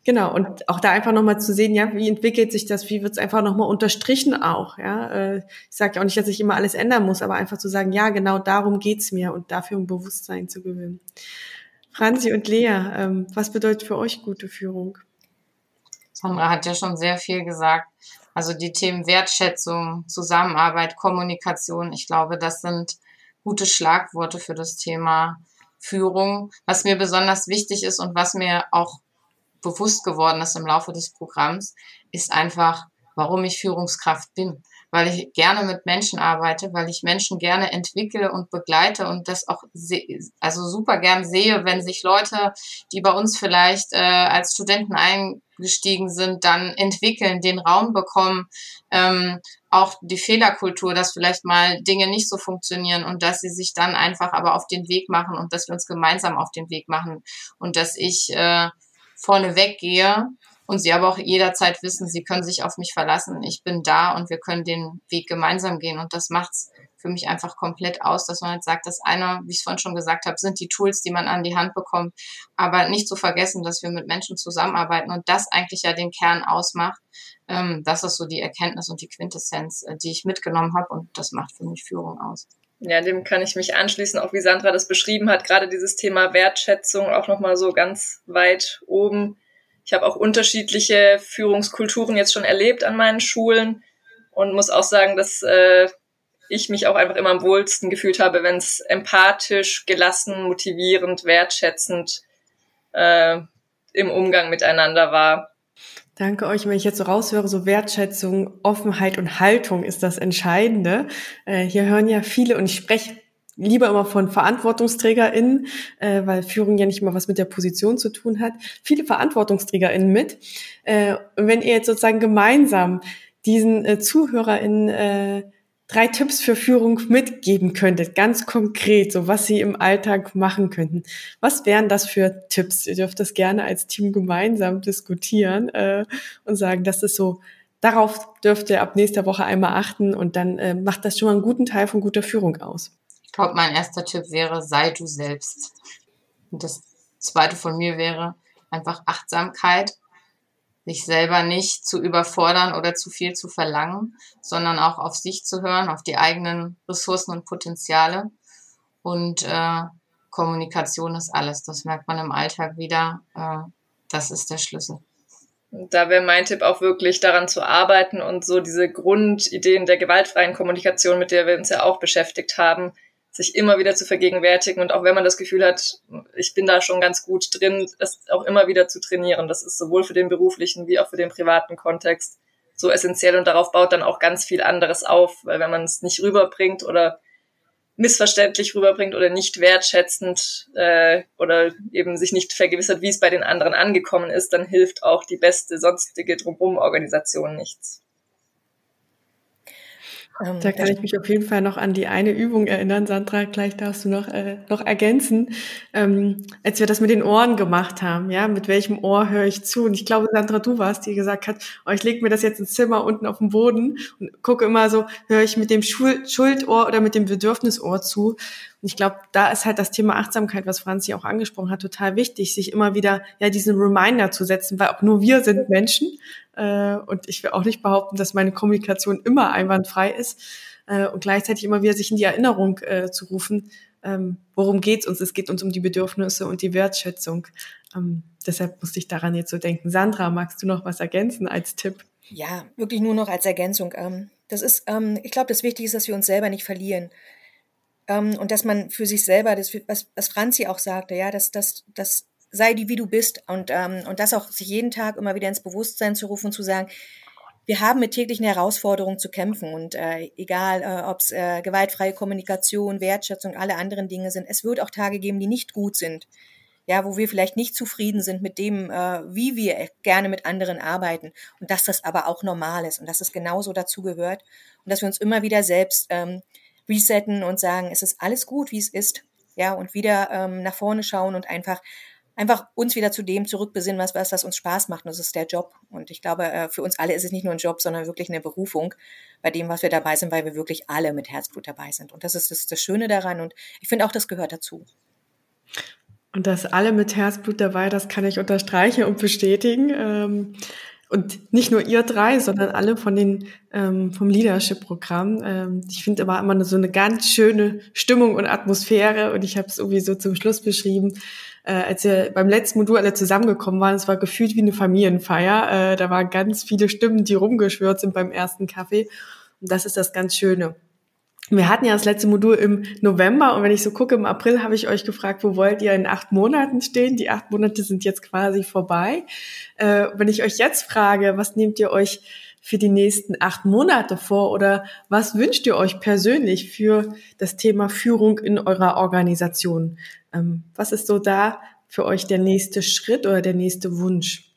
genau, und auch da einfach nochmal zu sehen, ja, wie entwickelt sich das, wie wird es einfach nochmal unterstrichen auch. Ja? Äh, ich sage ja auch nicht, dass ich immer alles ändern muss, aber einfach zu sagen, ja, genau darum geht's mir und dafür ein Bewusstsein zu gewinnen. Franzi und Lea, ähm, was bedeutet für euch gute Führung? Sandra hat ja schon sehr viel gesagt. Also die Themen Wertschätzung, Zusammenarbeit, Kommunikation, ich glaube, das sind gute Schlagworte für das Thema Führung. Was mir besonders wichtig ist und was mir auch bewusst geworden ist im Laufe des Programms, ist einfach, warum ich Führungskraft bin weil ich gerne mit Menschen arbeite, weil ich Menschen gerne entwickle und begleite und das auch also super gern sehe, wenn sich Leute, die bei uns vielleicht äh, als Studenten eingestiegen sind, dann entwickeln, den Raum bekommen, ähm, auch die Fehlerkultur, dass vielleicht mal Dinge nicht so funktionieren und dass sie sich dann einfach aber auf den Weg machen und dass wir uns gemeinsam auf den Weg machen und dass ich äh, vorne weggehe und sie aber auch jederzeit wissen, sie können sich auf mich verlassen. Ich bin da und wir können den Weg gemeinsam gehen. Und das macht's für mich einfach komplett aus, dass man jetzt sagt, das eine, wie ich es vorhin schon gesagt habe, sind die Tools, die man an die Hand bekommt. Aber nicht zu vergessen, dass wir mit Menschen zusammenarbeiten und das eigentlich ja den Kern ausmacht. Ähm, das ist so die Erkenntnis und die Quintessenz, äh, die ich mitgenommen habe und das macht für mich Führung aus. Ja, dem kann ich mich anschließen, auch wie Sandra das beschrieben hat, gerade dieses Thema Wertschätzung auch nochmal so ganz weit oben ich habe auch unterschiedliche Führungskulturen jetzt schon erlebt an meinen Schulen und muss auch sagen, dass äh, ich mich auch einfach immer am wohlsten gefühlt habe, wenn es empathisch, gelassen, motivierend, wertschätzend äh, im Umgang miteinander war. Danke euch. Wenn ich jetzt so raushöre, so Wertschätzung, Offenheit und Haltung ist das Entscheidende. Äh, hier hören ja viele und ich spreche lieber immer von VerantwortungsträgerInnen, äh, weil Führung ja nicht immer was mit der Position zu tun hat, viele VerantwortungsträgerInnen mit. Äh, wenn ihr jetzt sozusagen gemeinsam diesen äh, ZuhörerInnen äh, drei Tipps für Führung mitgeben könntet, ganz konkret, so was sie im Alltag machen könnten. Was wären das für Tipps? Ihr dürft das gerne als Team gemeinsam diskutieren äh, und sagen, das ist so, darauf dürft ihr ab nächster Woche einmal achten und dann äh, macht das schon mal einen guten Teil von guter Führung aus. Ich glaube, mein erster Tipp wäre, sei du selbst. Und das zweite von mir wäre einfach Achtsamkeit, sich selber nicht zu überfordern oder zu viel zu verlangen, sondern auch auf sich zu hören, auf die eigenen Ressourcen und Potenziale. Und äh, Kommunikation ist alles. Das merkt man im Alltag wieder. Äh, das ist der Schlüssel. Da wäre mein Tipp auch wirklich daran zu arbeiten und so diese Grundideen der gewaltfreien Kommunikation, mit der wir uns ja auch beschäftigt haben, sich immer wieder zu vergegenwärtigen und auch wenn man das Gefühl hat, ich bin da schon ganz gut drin, das auch immer wieder zu trainieren. Das ist sowohl für den beruflichen wie auch für den privaten Kontext so essentiell und darauf baut dann auch ganz viel anderes auf, weil wenn man es nicht rüberbringt oder missverständlich rüberbringt oder nicht wertschätzend äh, oder eben sich nicht vergewissert, wie es bei den anderen angekommen ist, dann hilft auch die beste sonstige Drumherum-Organisation nichts. Ähm, da kann ich mich auf jeden Fall noch an die eine Übung erinnern. Sandra, gleich darfst du noch, äh, noch ergänzen. Ähm, als wir das mit den Ohren gemacht haben, ja, mit welchem Ohr höre ich zu? Und ich glaube, Sandra, du warst, die gesagt hat, oh, ich lege mir das jetzt ins Zimmer unten auf den Boden und gucke immer so, höre ich mit dem Schuldohr oder mit dem Bedürfnisohr zu. Und ich glaube, da ist halt das Thema Achtsamkeit, was Franzi auch angesprochen hat, total wichtig, sich immer wieder ja diesen Reminder zu setzen, weil auch nur wir sind Menschen äh, und ich will auch nicht behaupten, dass meine Kommunikation immer einwandfrei ist äh, und gleichzeitig immer wieder sich in die Erinnerung äh, zu rufen, ähm, worum geht's uns? Es geht uns um die Bedürfnisse und die Wertschätzung. Ähm, deshalb musste ich daran jetzt so denken. Sandra, magst du noch was ergänzen als Tipp? Ja, wirklich nur noch als Ergänzung. Ähm, das ist, ähm, ich glaube, das Wichtige ist, dass wir uns selber nicht verlieren. Ähm, und dass man für sich selber, das, was, was Franzi auch sagte, ja, dass das, das sei die, wie du bist. Und, ähm, und das auch sich jeden Tag immer wieder ins Bewusstsein zu rufen und zu sagen, wir haben mit täglichen Herausforderungen zu kämpfen und äh, egal, äh, ob es äh, gewaltfreie Kommunikation, Wertschätzung, alle anderen Dinge sind, es wird auch Tage geben, die nicht gut sind. Ja, wo wir vielleicht nicht zufrieden sind mit dem, äh, wie wir gerne mit anderen arbeiten und dass das aber auch normal ist und dass es genauso dazu gehört und dass wir uns immer wieder selbst ähm, resetten und sagen, es ist alles gut, wie es ist, ja, und wieder ähm, nach vorne schauen und einfach einfach uns wieder zu dem zurückbesinnen, was, was, was uns Spaß macht. Und das ist der Job. Und ich glaube, äh, für uns alle ist es nicht nur ein Job, sondern wirklich eine Berufung bei dem, was wir dabei sind, weil wir wirklich alle mit Herzblut dabei sind. Und das ist das, das Schöne daran. Und ich finde auch, das gehört dazu. Und das alle mit Herzblut dabei, das kann ich unterstreichen und bestätigen. Ähm, und nicht nur ihr drei, sondern alle von den ähm, vom Leadership-Programm. Ähm, ich finde immer immer so eine ganz schöne Stimmung und Atmosphäre. Und ich habe es irgendwie so zum Schluss beschrieben äh, als wir beim letzten Modul alle zusammengekommen waren, es war gefühlt wie eine Familienfeier. Äh, da waren ganz viele Stimmen, die rumgeschwört sind beim ersten Kaffee. Und das ist das ganz Schöne. Wir hatten ja das letzte Modul im November und wenn ich so gucke, im April habe ich euch gefragt, wo wollt ihr in acht Monaten stehen? Die acht Monate sind jetzt quasi vorbei. Äh, wenn ich euch jetzt frage, was nehmt ihr euch für die nächsten acht Monate vor oder was wünscht ihr euch persönlich für das Thema Führung in eurer Organisation? Ähm, was ist so da für euch der nächste Schritt oder der nächste Wunsch?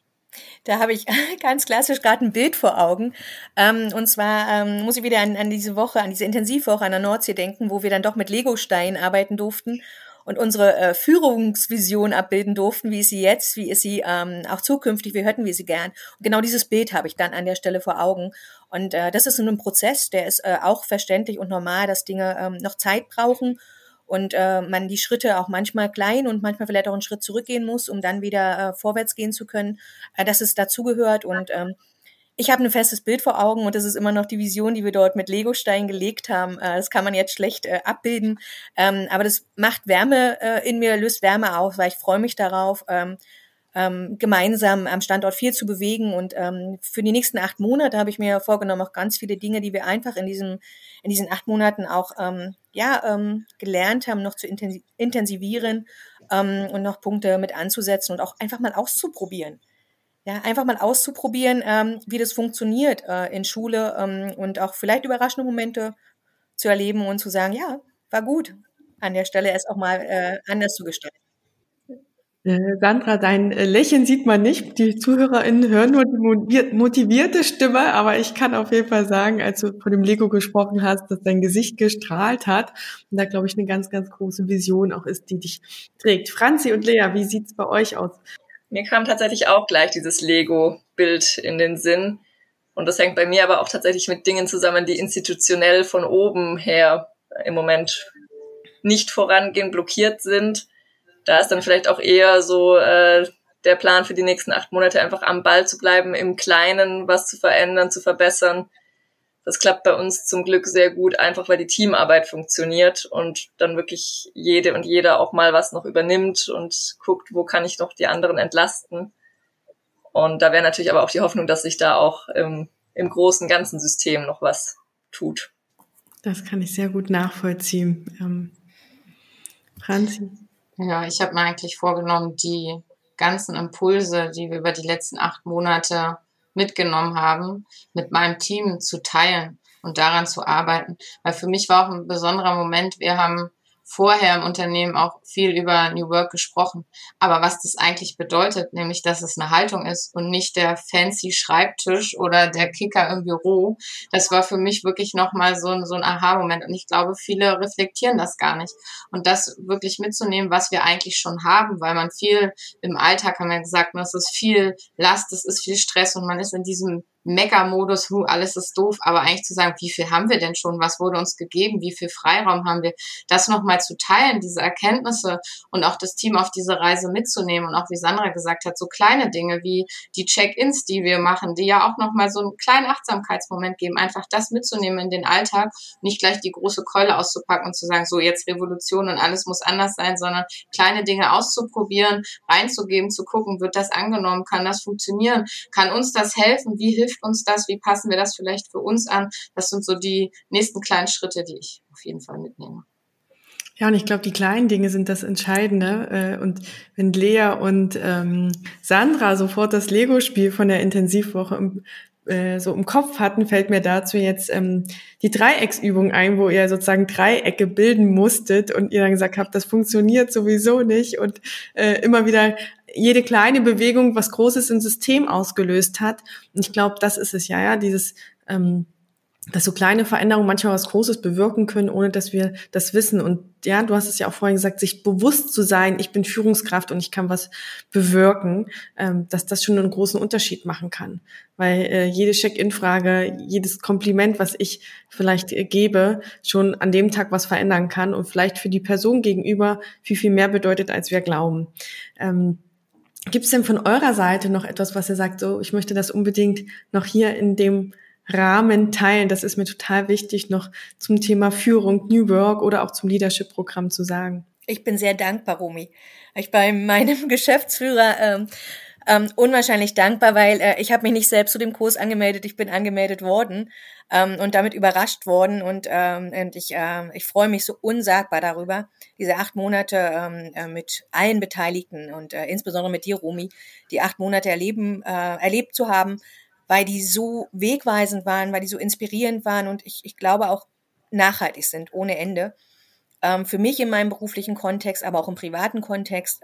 Da habe ich ganz klassisch gerade ein Bild vor Augen. Ähm, und zwar ähm, muss ich wieder an, an diese Woche, an diese Intensivwoche an der Nordsee denken, wo wir dann doch mit Legosteinen arbeiten durften und unsere äh, Führungsvision abbilden durften, wie ist sie jetzt, wie ist sie ähm, auch zukünftig, wie hätten wir sie gern. Und genau dieses Bild habe ich dann an der Stelle vor Augen. Und äh, das ist so ein Prozess, der ist äh, auch verständlich und normal, dass Dinge ähm, noch Zeit brauchen und äh, man die Schritte auch manchmal klein und manchmal vielleicht auch einen Schritt zurückgehen muss, um dann wieder äh, vorwärts gehen zu können, äh, dass es dazugehört. Und ähm, ich habe ein festes Bild vor Augen und das ist immer noch die Vision, die wir dort mit Legostein gelegt haben. Äh, das kann man jetzt schlecht äh, abbilden, ähm, aber das macht Wärme äh, in mir, löst Wärme auf, weil ich freue mich darauf, ähm, gemeinsam am Standort viel zu bewegen. Und ähm, für die nächsten acht Monate habe ich mir vorgenommen, auch ganz viele Dinge, die wir einfach in diesem in diesen acht Monaten auch ähm, ja ähm, gelernt haben, noch zu intensivieren ähm, und noch Punkte mit anzusetzen und auch einfach mal auszuprobieren ja, einfach mal auszuprobieren, ähm, wie das funktioniert äh, in Schule ähm, und auch vielleicht überraschende Momente zu erleben und zu sagen, ja, war gut, an der Stelle es auch mal äh, anders zu gestalten. Äh, Sandra, dein äh, Lächeln sieht man nicht. Die ZuhörerInnen hören nur die motivierte Stimme, aber ich kann auf jeden Fall sagen, als du von dem Lego gesprochen hast, dass dein Gesicht gestrahlt hat und da, glaube ich, eine ganz, ganz große Vision auch ist, die dich trägt. Franzi und Lea, wie sieht's bei euch aus? Mir kam tatsächlich auch gleich dieses Lego-Bild in den Sinn. Und das hängt bei mir aber auch tatsächlich mit Dingen zusammen, die institutionell von oben her im Moment nicht vorangehen, blockiert sind. Da ist dann vielleicht auch eher so äh, der Plan für die nächsten acht Monate, einfach am Ball zu bleiben, im Kleinen was zu verändern, zu verbessern das klappt bei uns zum Glück sehr gut, einfach weil die Teamarbeit funktioniert und dann wirklich jede und jeder auch mal was noch übernimmt und guckt, wo kann ich noch die anderen entlasten. Und da wäre natürlich aber auch die Hoffnung, dass sich da auch im, im großen ganzen System noch was tut. Das kann ich sehr gut nachvollziehen. Ähm, Franzi? Ja, ich habe mir eigentlich vorgenommen, die ganzen Impulse, die wir über die letzten acht Monate mitgenommen haben, mit meinem Team zu teilen und daran zu arbeiten. Weil für mich war auch ein besonderer Moment, wir haben vorher im Unternehmen auch viel über New Work gesprochen. Aber was das eigentlich bedeutet, nämlich, dass es eine Haltung ist und nicht der fancy Schreibtisch oder der Kicker im Büro, das war für mich wirklich nochmal so ein, so ein Aha-Moment. Und ich glaube, viele reflektieren das gar nicht. Und das wirklich mitzunehmen, was wir eigentlich schon haben, weil man viel im Alltag haben wir gesagt, es ist viel Last, es ist viel Stress und man ist in diesem Mecker-Modus, hu, alles ist doof, aber eigentlich zu sagen, wie viel haben wir denn schon, was wurde uns gegeben, wie viel Freiraum haben wir, das nochmal zu teilen, diese Erkenntnisse und auch das Team auf diese Reise mitzunehmen und auch wie Sandra gesagt hat, so kleine Dinge wie die Check-ins, die wir machen, die ja auch nochmal so einen kleinen Achtsamkeitsmoment geben, einfach das mitzunehmen in den Alltag, nicht gleich die große Keule auszupacken und zu sagen, so jetzt Revolution und alles muss anders sein, sondern kleine Dinge auszuprobieren, reinzugeben, zu gucken, wird das angenommen, kann das funktionieren, kann uns das helfen, wie hilft hilft uns das? Wie passen wir das vielleicht für uns an? Das sind so die nächsten kleinen Schritte, die ich auf jeden Fall mitnehme. Ja, und ich glaube, die kleinen Dinge sind das Entscheidende. Äh, und wenn Lea und ähm, Sandra sofort das Lego-Spiel von der Intensivwoche im, äh, so im Kopf hatten, fällt mir dazu jetzt ähm, die Dreiecksübung ein, wo ihr sozusagen Dreiecke bilden musstet und ihr dann gesagt habt, das funktioniert sowieso nicht und äh, immer wieder jede kleine Bewegung was Großes im System ausgelöst hat. Und ich glaube, das ist es ja, ja, dieses ähm, dass so kleine Veränderungen manchmal was Großes bewirken können, ohne dass wir das wissen. Und ja, du hast es ja auch vorhin gesagt, sich bewusst zu sein, ich bin Führungskraft und ich kann was bewirken, ähm, dass das schon einen großen Unterschied machen kann. Weil äh, jede Check-in-Frage, jedes Kompliment, was ich vielleicht äh, gebe, schon an dem Tag was verändern kann und vielleicht für die Person gegenüber viel, viel mehr bedeutet, als wir glauben. Ähm, Gibt es denn von eurer Seite noch etwas, was ihr sagt, so, ich möchte das unbedingt noch hier in dem Rahmen teilen. Das ist mir total wichtig, noch zum Thema Führung, New Work oder auch zum Leadership-Programm zu sagen. Ich bin sehr dankbar, Romy. Ich bei meinem Geschäftsführer ähm, ähm, unwahrscheinlich dankbar, weil äh, ich habe mich nicht selbst zu dem Kurs angemeldet, ich bin angemeldet worden ähm, und damit überrascht worden und, ähm, und ich, äh, ich freue mich so unsagbar darüber, diese acht Monate ähm, äh, mit allen Beteiligten und äh, insbesondere mit dir, Romy, die acht Monate erleben, äh, erlebt zu haben, weil die so wegweisend waren, weil die so inspirierend waren und ich, ich glaube auch nachhaltig sind, ohne Ende. Ähm, für mich in meinem beruflichen Kontext, aber auch im privaten Kontext.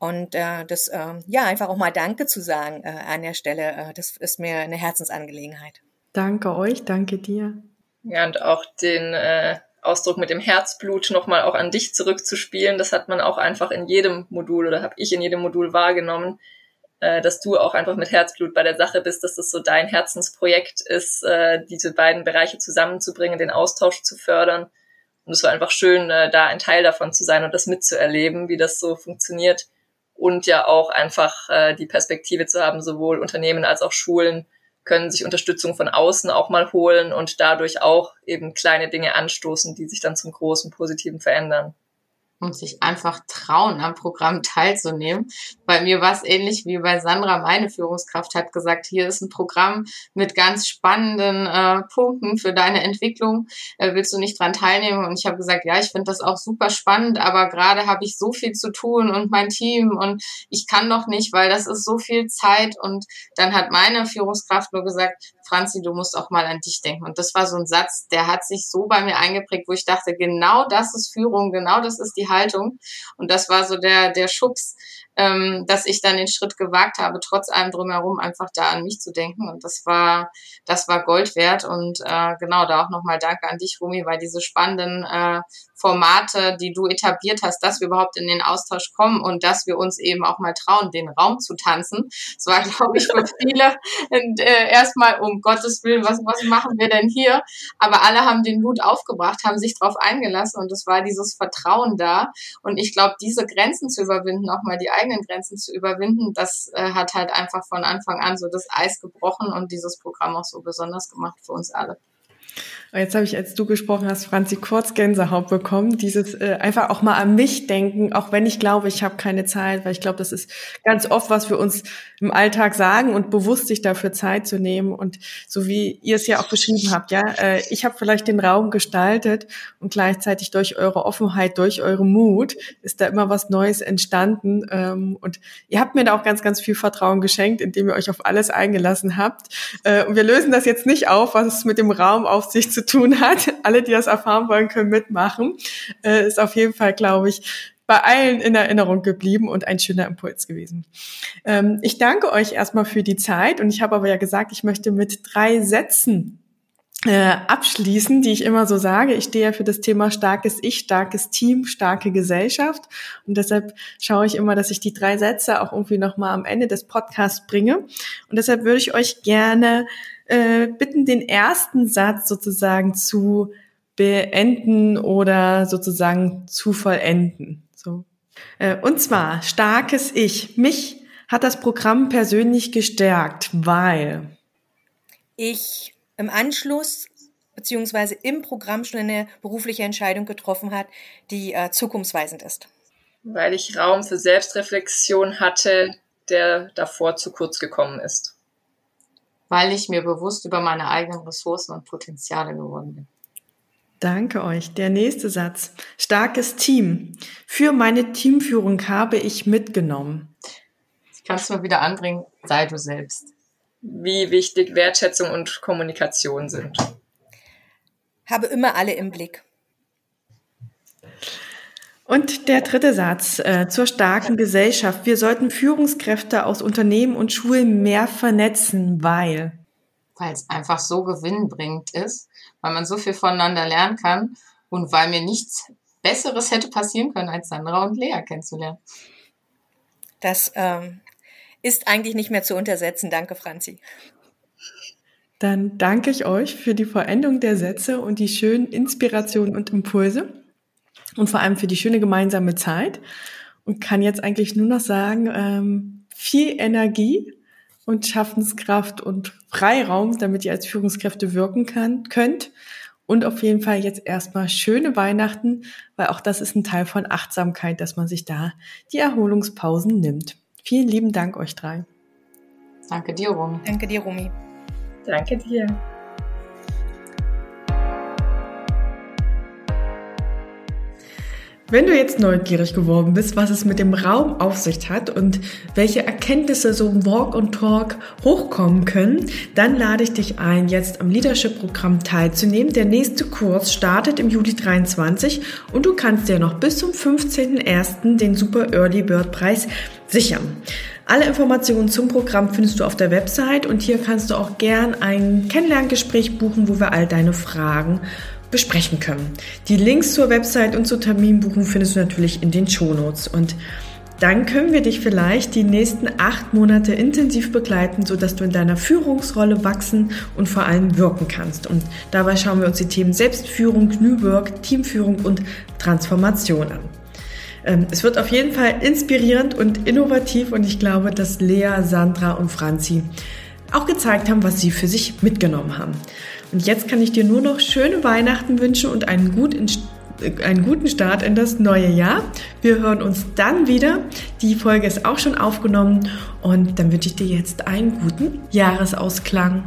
Und äh, das, äh, ja, einfach auch mal Danke zu sagen äh, an der Stelle, äh, das ist mir eine Herzensangelegenheit. Danke euch, danke dir. Ja, und auch den äh, Ausdruck mit dem Herzblut nochmal auch an dich zurückzuspielen, das hat man auch einfach in jedem Modul oder habe ich in jedem Modul wahrgenommen, äh, dass du auch einfach mit Herzblut bei der Sache bist, dass das so dein Herzensprojekt ist, äh, diese beiden Bereiche zusammenzubringen, den Austausch zu fördern. Und es war einfach schön, äh, da ein Teil davon zu sein und das mitzuerleben, wie das so funktioniert. Und ja auch einfach äh, die Perspektive zu haben, sowohl Unternehmen als auch Schulen können sich Unterstützung von außen auch mal holen und dadurch auch eben kleine Dinge anstoßen, die sich dann zum großen Positiven verändern und sich einfach trauen, am Programm teilzunehmen. Bei mir war es ähnlich wie bei Sandra, meine Führungskraft hat gesagt, hier ist ein Programm mit ganz spannenden äh, Punkten für deine Entwicklung. Äh, willst du nicht dran teilnehmen? Und ich habe gesagt, ja, ich finde das auch super spannend, aber gerade habe ich so viel zu tun und mein Team und ich kann noch nicht, weil das ist so viel Zeit. Und dann hat meine Führungskraft nur gesagt, Franzi, du musst auch mal an dich denken. Und das war so ein Satz, der hat sich so bei mir eingeprägt, wo ich dachte, genau das ist Führung, genau das ist die Haltung. Und das war so der, der Schubs, ähm, dass ich dann den Schritt gewagt habe, trotz allem drumherum einfach da an mich zu denken. Und das war, das war Gold wert. Und äh, genau, da auch nochmal Danke an dich, Rumi, weil diese spannenden äh, Formate, die du etabliert hast, dass wir überhaupt in den Austausch kommen und dass wir uns eben auch mal trauen, den Raum zu tanzen. Das war, glaube ich, für viele äh, erstmal um Gottes Willen, was, was machen wir denn hier? Aber alle haben den Mut aufgebracht, haben sich darauf eingelassen und es war dieses Vertrauen da. Und ich glaube, diese Grenzen zu überwinden, auch mal die eigenen Grenzen zu überwinden, das äh, hat halt einfach von Anfang an so das Eis gebrochen und dieses Programm auch so besonders gemacht für uns alle. Jetzt habe ich, als du gesprochen hast, Franzi, kurz Gänsehaut bekommen. Dieses äh, einfach auch mal an mich denken, auch wenn ich glaube, ich habe keine Zeit, weil ich glaube, das ist ganz oft, was wir uns im Alltag sagen und bewusst sich dafür Zeit zu nehmen. Und so wie ihr es ja auch beschrieben habt, ja, äh, ich habe vielleicht den Raum gestaltet und gleichzeitig durch eure Offenheit, durch euren Mut ist da immer was Neues entstanden. Ähm, und ihr habt mir da auch ganz, ganz viel Vertrauen geschenkt, indem ihr euch auf alles eingelassen habt. Äh, und wir lösen das jetzt nicht auf, was es mit dem Raum auf sich zu zu tun hat. Alle, die das erfahren wollen, können mitmachen. Äh, ist auf jeden Fall, glaube ich, bei allen in Erinnerung geblieben und ein schöner Impuls gewesen. Ähm, ich danke euch erstmal für die Zeit und ich habe aber ja gesagt, ich möchte mit drei Sätzen äh, abschließen, die ich immer so sage. Ich stehe ja für das Thema starkes Ich, starkes Team, starke Gesellschaft und deshalb schaue ich immer, dass ich die drei Sätze auch irgendwie nochmal am Ende des Podcasts bringe und deshalb würde ich euch gerne äh, bitten, den ersten Satz sozusagen zu beenden oder sozusagen zu vollenden. So. Äh, und zwar starkes Ich. Mich hat das Programm persönlich gestärkt, weil ich im Anschluss beziehungsweise im Programm schon eine berufliche Entscheidung getroffen hat, die äh, zukunftsweisend ist. Weil ich Raum für Selbstreflexion hatte, der davor zu kurz gekommen ist weil ich mir bewusst über meine eigenen Ressourcen und Potenziale geworden bin. Danke euch. Der nächste Satz. Starkes Team. Für meine Teamführung habe ich mitgenommen. Ich kann es nur wieder anbringen. Sei du selbst. Wie wichtig Wertschätzung und Kommunikation sind. Habe immer alle im Blick. Und der dritte Satz äh, zur starken Gesellschaft. Wir sollten Führungskräfte aus Unternehmen und Schulen mehr vernetzen, weil. Weil es einfach so gewinnbringend ist weil man so viel voneinander lernen kann und weil mir nichts Besseres hätte passieren können, als Sandra und Lea kennenzulernen. Das ähm, ist eigentlich nicht mehr zu untersetzen. Danke, Franzi. Dann danke ich euch für die Vollendung der Sätze und die schönen Inspirationen und Impulse und vor allem für die schöne gemeinsame Zeit und kann jetzt eigentlich nur noch sagen, ähm, viel Energie und Schaffenskraft und Freiraum, damit ihr als Führungskräfte wirken kann, könnt. Und auf jeden Fall jetzt erstmal schöne Weihnachten, weil auch das ist ein Teil von Achtsamkeit, dass man sich da die Erholungspausen nimmt. Vielen lieben Dank euch drei. Danke dir, Rumi. Danke dir, Rumi. Danke dir. Wenn du jetzt neugierig geworden bist, was es mit dem Raum auf sich hat und welche Erkenntnisse so im Walk und Talk hochkommen können, dann lade ich dich ein, jetzt am Leadership-Programm teilzunehmen. Der nächste Kurs startet im Juli 23 und du kannst dir noch bis zum 15.01. den Super Early Bird Preis sichern. Alle Informationen zum Programm findest du auf der Website und hier kannst du auch gern ein Kennenlerngespräch buchen, wo wir all deine Fragen besprechen können. Die Links zur Website und zur Terminbuchung findest du natürlich in den Shownotes und dann können wir dich vielleicht die nächsten acht Monate intensiv begleiten, sodass du in deiner Führungsrolle wachsen und vor allem wirken kannst. Und dabei schauen wir uns die Themen Selbstführung, New Work, Teamführung und Transformation an. Ähm, es wird auf jeden Fall inspirierend und innovativ und ich glaube, dass Lea, Sandra und Franzi auch gezeigt haben, was sie für sich mitgenommen haben. Und jetzt kann ich dir nur noch schöne Weihnachten wünschen und einen, gut in, einen guten Start in das neue Jahr. Wir hören uns dann wieder. Die Folge ist auch schon aufgenommen und dann wünsche ich dir jetzt einen guten Jahresausklang.